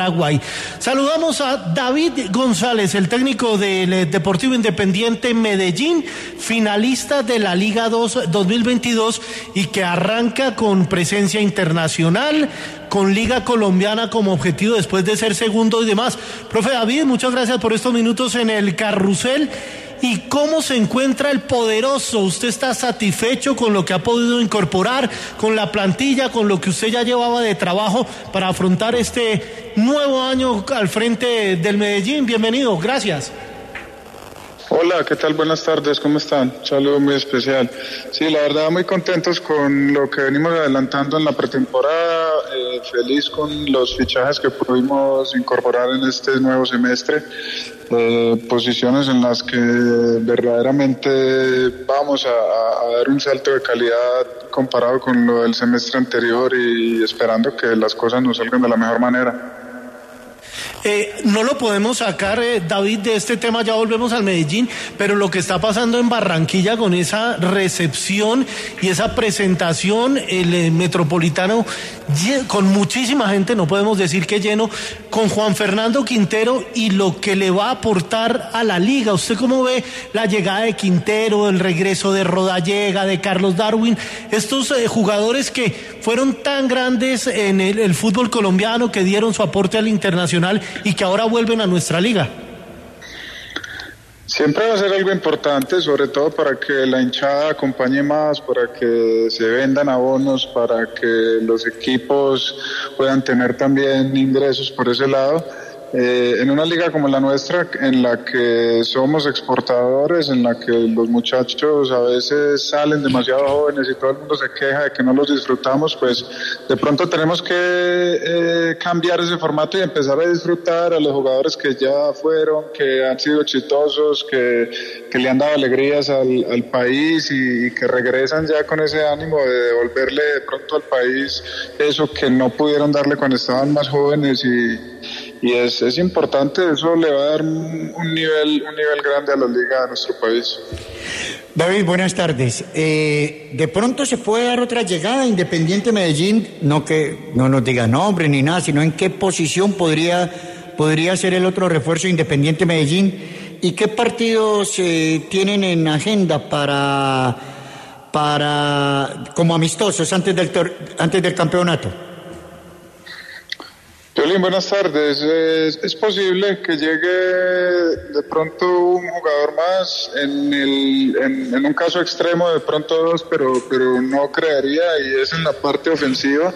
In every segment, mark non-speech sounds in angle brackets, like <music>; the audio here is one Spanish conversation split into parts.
Paraguay. Saludamos a David González, el técnico del eh, Deportivo Independiente Medellín, finalista de la Liga 2 2022 y que arranca con presencia internacional, con Liga Colombiana como objetivo después de ser segundo y demás. Profe David, muchas gracias por estos minutos en el carrusel. ¿Y cómo se encuentra el poderoso? ¿Usted está satisfecho con lo que ha podido incorporar, con la plantilla, con lo que usted ya llevaba de trabajo para afrontar este nuevo año al frente del Medellín? Bienvenido, gracias. Hola, ¿qué tal? Buenas tardes, ¿cómo están? Un saludo muy especial. Sí, la verdad muy contentos con lo que venimos adelantando en la pretemporada, eh, feliz con los fichajes que pudimos incorporar en este nuevo semestre, eh, posiciones en las que verdaderamente vamos a, dar un salto de calidad comparado con lo del semestre anterior y esperando que las cosas nos salgan de la mejor manera. Eh, no lo podemos sacar, eh, David, de este tema, ya volvemos al Medellín, pero lo que está pasando en Barranquilla con esa recepción y esa presentación, el eh, metropolitano con muchísima gente, no podemos decir que lleno, con Juan Fernando Quintero y lo que le va a aportar a la liga. ¿Usted cómo ve la llegada de Quintero, el regreso de Rodallega, de Carlos Darwin, estos jugadores que fueron tan grandes en el fútbol colombiano, que dieron su aporte al internacional y que ahora vuelven a nuestra liga? Siempre va a ser algo importante, sobre todo para que la hinchada acompañe más, para que se vendan abonos, para que los equipos puedan tener también ingresos por ese lado. Eh, en una liga como la nuestra, en la que somos exportadores, en la que los muchachos a veces salen demasiado jóvenes y todo el mundo se queja de que no los disfrutamos, pues de pronto tenemos que eh, cambiar ese formato y empezar a disfrutar a los jugadores que ya fueron, que han sido exitosos, que, que le han dado alegrías al, al país y, y, que regresan ya con ese ánimo de devolverle de pronto al país eso que no pudieron darle cuando estaban más jóvenes y y es, es importante, eso le va a dar un nivel, un nivel grande a la liga de nuestro país. David, buenas tardes. Eh, de pronto se puede dar otra llegada Independiente Medellín, no que no nos diga nombre ni nada, sino en qué posición podría, podría ser el otro refuerzo Independiente Medellín y qué partidos eh, tienen en agenda para, para como amistosos antes del, antes del campeonato. Buenas tardes. Es, posible que llegue de pronto un jugador más, en, el, en, un caso extremo de pronto dos, pero, pero no creería y es en la parte ofensiva.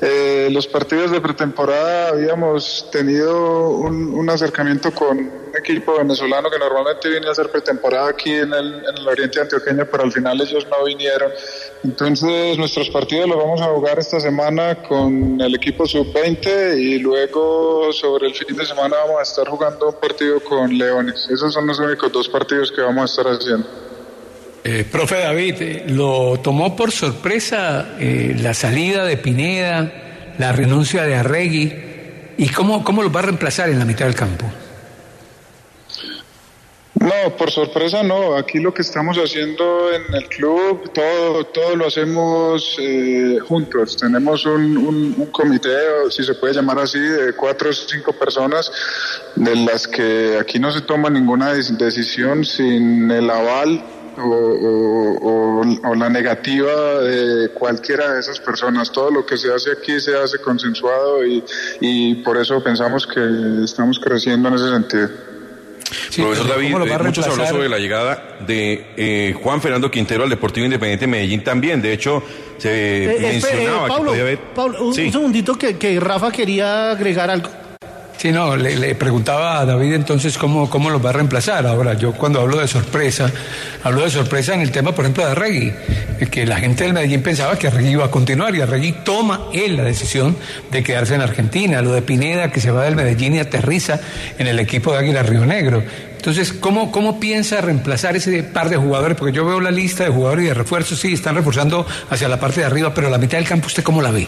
Eh, los partidos de pretemporada habíamos tenido un, acercamiento con un equipo venezolano que normalmente viene a hacer pretemporada aquí en el, en el oriente antioqueño, pero al final ellos no vinieron. Entonces nuestros partidos los vamos a jugar esta semana con el equipo sub-20 y luego sobre el fin de semana vamos a estar jugando un partido con Leones. Esos son los únicos dos partidos que vamos a estar haciendo. Eh, profe David, ¿lo tomó por sorpresa eh, la salida de Pineda, la renuncia de Arregui? ¿Y cómo, cómo lo va a reemplazar en la mitad del campo? No, por sorpresa no. Aquí lo que estamos haciendo en el club, todo, todo lo hacemos juntos. Tenemos un, comité, si se puede llamar así, de cuatro o cinco personas, de las que aquí no se toma ninguna decisión sin el aval o, la negativa de cualquiera de esas personas. Todo lo que se hace aquí se hace consensuado y, y por eso pensamos que estamos creciendo en ese sentido. Profesor David, eh, mucho se habló sobre la llegada de eh, Juan Fernando Quintero al Deportivo Independiente de Medellín también. De hecho, se eh, mencionaba que podía haber... Pablo, un, segundito que, que Rafa quería agregar algo. Sí, no, le, preguntaba a David entonces cómo, cómo los va a reemplazar. Ahora, yo cuando hablo de sorpresa, hablo de sorpresa en el tema, por ejemplo, de Arregui, que la gente del Medellín pensaba que Arregui iba a continuar y Arregui toma él la decisión de quedarse en Argentina. Lo de Pineda, que se va del Medellín y aterriza en el equipo de Águila Río Negro. Entonces, ¿cómo, ¿cómo piensa reemplazar ese par de jugadores? Porque yo veo la lista de jugadores y de refuerzos, sí, están reforzando hacia la parte de arriba, pero la mitad del campo, ¿usted cómo la ve?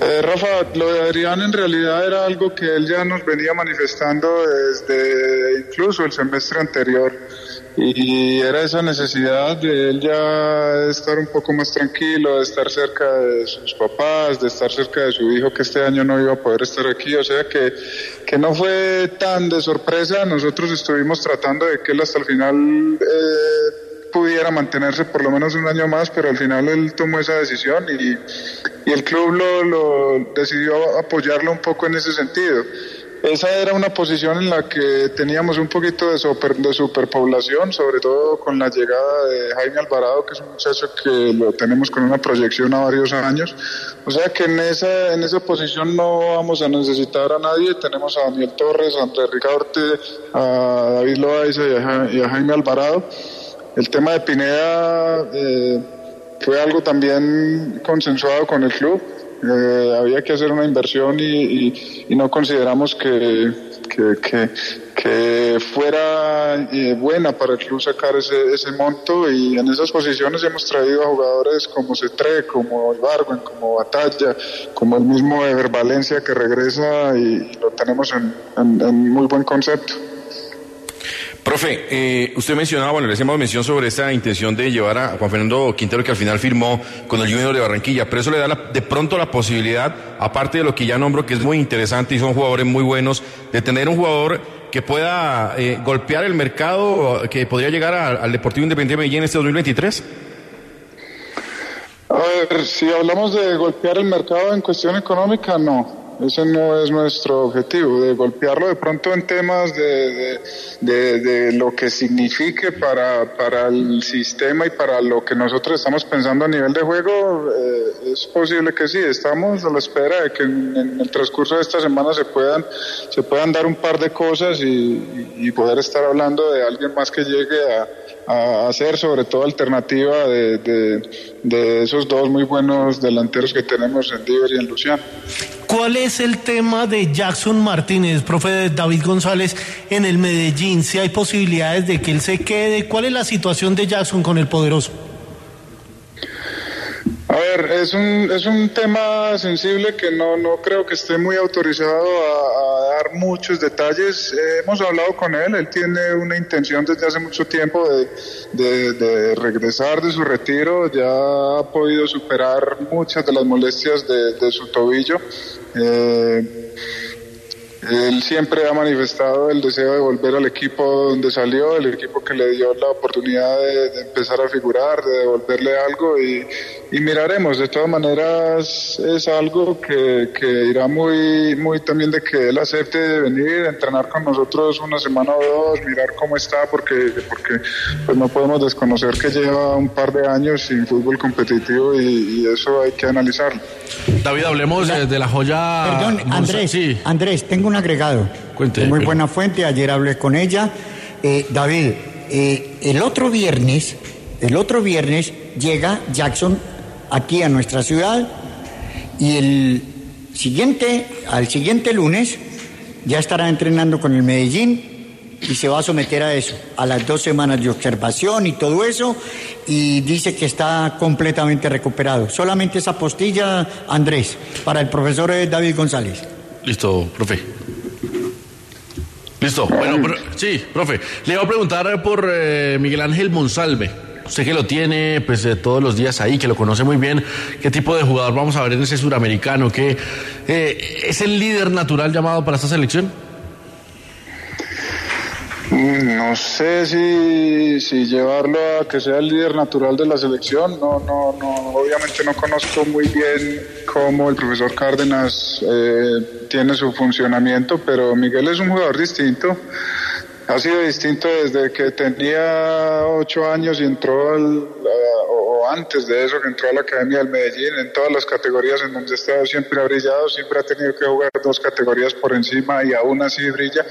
Eh, Rafa, lo de Adrián en realidad era algo que él ya nos venía manifestando desde incluso el semestre anterior. Y era esa necesidad de él ya estar un poco más tranquilo, de estar cerca de sus papás, de estar cerca de su hijo que este año no iba a poder estar aquí, o sea que, que no fue tan de sorpresa, nosotros estuvimos tratando de que él hasta el final... Eh, pudiera mantenerse por lo menos un año más, pero al final él tomó esa decisión y, el club lo, decidió apoyarlo un poco en ese sentido. Esa era una posición en la que teníamos un poquito de superpoblación, sobre todo con la llegada de Jaime Alvarado, que es un muchacho que lo tenemos con una proyección a varios años. O sea que en esa, en esa posición no vamos a necesitar a nadie. Tenemos a Daniel Torres, a Andrés Ricaurte, a David Loaiza y a Jaime Alvarado. El tema de Pineda eh, fue algo también consensuado con el club. Eh, había que hacer una inversión y, no consideramos que, que, fuera eh, buena para el club sacar ese, ese monto y en esas posiciones hemos traído a jugadores como Cetre, como Ibargüen, como Batalla, como el mismo Ever Valencia que regresa y lo tenemos en muy buen concepto. Profe, eh, usted mencionaba, bueno, le hacemos mención sobre esa intención de llevar a Juan Fernando Quintero que al final firmó con el Junior de Barranquilla, pero eso le da de pronto la posibilidad, aparte de lo que ya nombro, que es muy interesante y son jugadores muy buenos, de tener un jugador que pueda eh, golpear el mercado, que podría llegar al Deportivo Independiente de Medellín en este 2023? A ver, si hablamos de golpear el mercado en cuestión económica, no. Ese no es nuestro objetivo, de golpearlo de pronto en temas de, de, lo que signifique para, para el sistema y para lo que nosotros estamos pensando a nivel de juego. Eh, es posible que sí, estamos a la espera de que en, el transcurso de esta semana se puedan, se puedan dar un par de cosas y, poder estar hablando de alguien más que llegue a a hacer sobre todo alternativa de, esos dos muy buenos delanteros que tenemos en Diver y en Luciano. ¿Cuál el tema de Jackson Martínez, profe David González, en el Medellín? Si hay posibilidades de que él se quede, ¿cuál es la situación de Jackson con el poderoso? A ver, es un, es un tema sensible que no, no creo que esté muy autorizado a, dar muchos detalles. hemos hablado con él, él tiene una intención desde hace mucho tiempo de, de, regresar de su retiro, ya ha podido superar muchas de las molestias de, de su tobillo. Eh, él siempre ha manifestado el deseo de volver al equipo donde salió, el equipo que le dio la oportunidad de, empezar a figurar, de devolverle algo y, miraremos. De todas maneras es algo que, irá muy, muy también de que él acepte venir, entrenar con nosotros una semana o dos, mirar cómo está, porque, porque pues no podemos desconocer que lleva un par de años sin fútbol competitivo y, eso hay que analizarlo. David, hablemos de, la joya. Perdón, Andrés, sí. Andrés, tengo agregado. muy buena fuente, ayer hablé con ella. Eh, David, eh, el otro viernes, el otro viernes llega Jackson aquí a nuestra ciudad y el siguiente, al siguiente lunes, ya estará entrenando con el Medellín y se va a someter a eso, a las dos semanas de observación y todo eso, y dice que está completamente recuperado. Solamente esa postilla, Andrés, para el profesor David González. Listo, profe. Listo. Bueno, <laughs> sí, profe. Le iba a preguntar por eh, Miguel Ángel Monsalve. Usted que lo tiene pues eh, todos los días ahí, que lo conoce muy bien, ¿qué tipo de jugador vamos a ver en ese suramericano? ¿Qué, eh, ¿Es el líder natural llamado para esta selección? Mm, No sé si, llevarlo a que sea el líder natural de la selección. No, no, no. Obviamente no conozco muy bien cómo el profesor Cárdenas eh, tiene su funcionamiento, pero Miguel es un jugador distinto. Ha sido distinto desde que tenía ocho años y entró al, o antes de eso que entró a la Academia del Medellín. En todas las categorías en donde ha estado siempre ha brillado, siempre ha tenido que jugar dos categorías por encima y aún así brilla.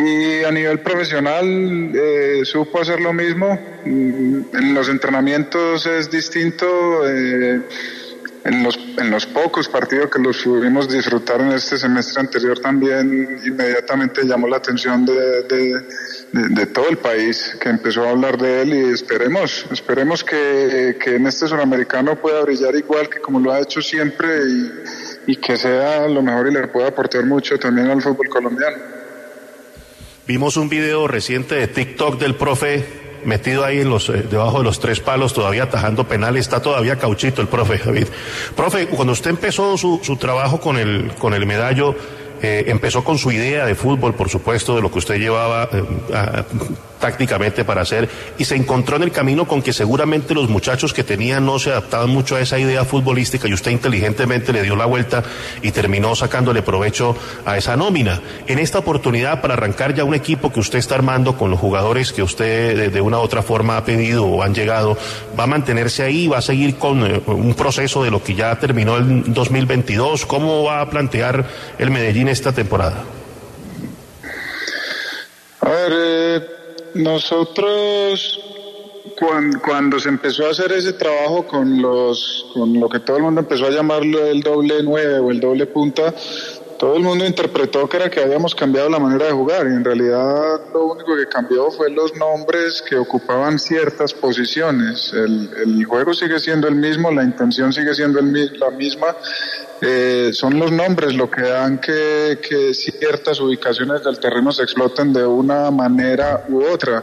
Y a nivel profesional eh, supo hacer lo mismo. Mm, En los entrenamientos es distinto. eh, en los, en los pocos partidos que los pudimos disfrutar en este semestre anterior también inmediatamente llamó la atención de, de, todo el país que empezó a hablar de él y esperemos, esperemos que, que en este suramericano pueda brillar igual que como lo ha hecho siempre y, y que sea lo mejor y le pueda aportar mucho también al fútbol colombiano. Vimos un video reciente de TikTok del profe metido ahí en los, eh, debajo de los tres palos, todavía atajando penales, está todavía cauchito el profe, David. Profe, cuando usted empezó su, su trabajo con el, con el medallo, eh, empezó con su idea de fútbol, por supuesto, de lo que usted llevaba eh, tácticamente para hacer, y se encontró en el camino con que seguramente los muchachos que tenían no se adaptaban mucho a esa idea futbolística y usted inteligentemente le dio la vuelta y terminó sacándole provecho a esa nómina. En esta oportunidad para arrancar ya un equipo que usted está armando con los jugadores que usted de, de una u otra forma ha pedido o han llegado, va a mantenerse ahí, va a seguir con eh, un proceso de lo que ya terminó el 2022. ¿Cómo va a plantear el Medellín esta temporada? A ver, eh, nosotros cuando, cuando se empezó a hacer ese trabajo con los, con lo que todo el mundo empezó a llamarlo el doble nueve o el doble punta, todo el mundo interpretó que era que habíamos cambiado la manera de jugar y en realidad lo único que cambió fue los nombres que ocupaban ciertas posiciones. El, juego sigue siendo el mismo, la intención sigue siendo la misma. Eh, son los nombres lo que dan que ciertas ubicaciones del terreno se exploten de una manera u otra.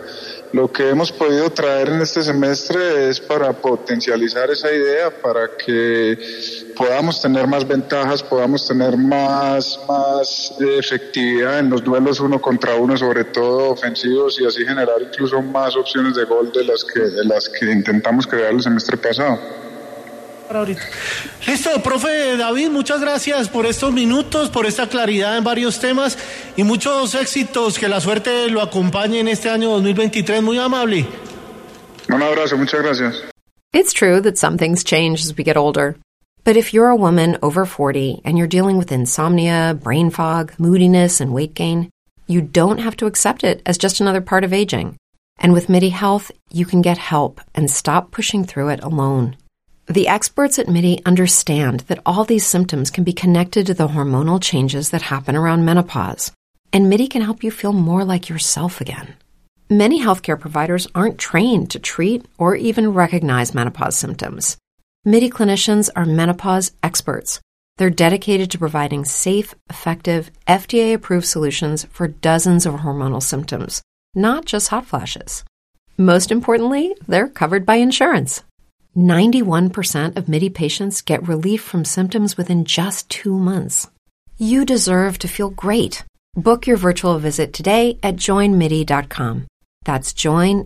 Lo que hemos podido traer en este semestre es para potencializar esa idea, para que podamos tener más ventajas, podamos tener más, más efectividad en los duelos uno contra uno, sobre todo ofensivos, y así generar incluso más opciones de gol de las que, de las que intentamos crear el semestre pasado. Para ahorita. Listo, profe David, muchas gracias por estos minutos, por esta claridad en varios temas y muchos éxitos. Que la suerte lo acompañe en este año 2023. Muy amable. Un abrazo, muchas gracias. It's true that some things change as we get older. But if you're a woman over 40 and you're dealing with insomnia, brain fog, moodiness, and weight gain, you don't have to accept it as just another part of aging. And with MIDI Health, you can get help and stop pushing through it alone. The experts at MIDI understand that all these symptoms can be connected to the hormonal changes that happen around menopause. And MIDI can help you feel more like yourself again. Many healthcare providers aren't trained to treat or even recognize menopause symptoms. MIDI clinicians are menopause experts. They're dedicated to providing safe, effective, FDA approved solutions for dozens of hormonal symptoms, not just hot flashes. Most importantly, they're covered by insurance. 91% of MIDI patients get relief from symptoms within just two months. You deserve to feel great. Book your virtual visit today at joinmidi.com. That's joinmidi.com.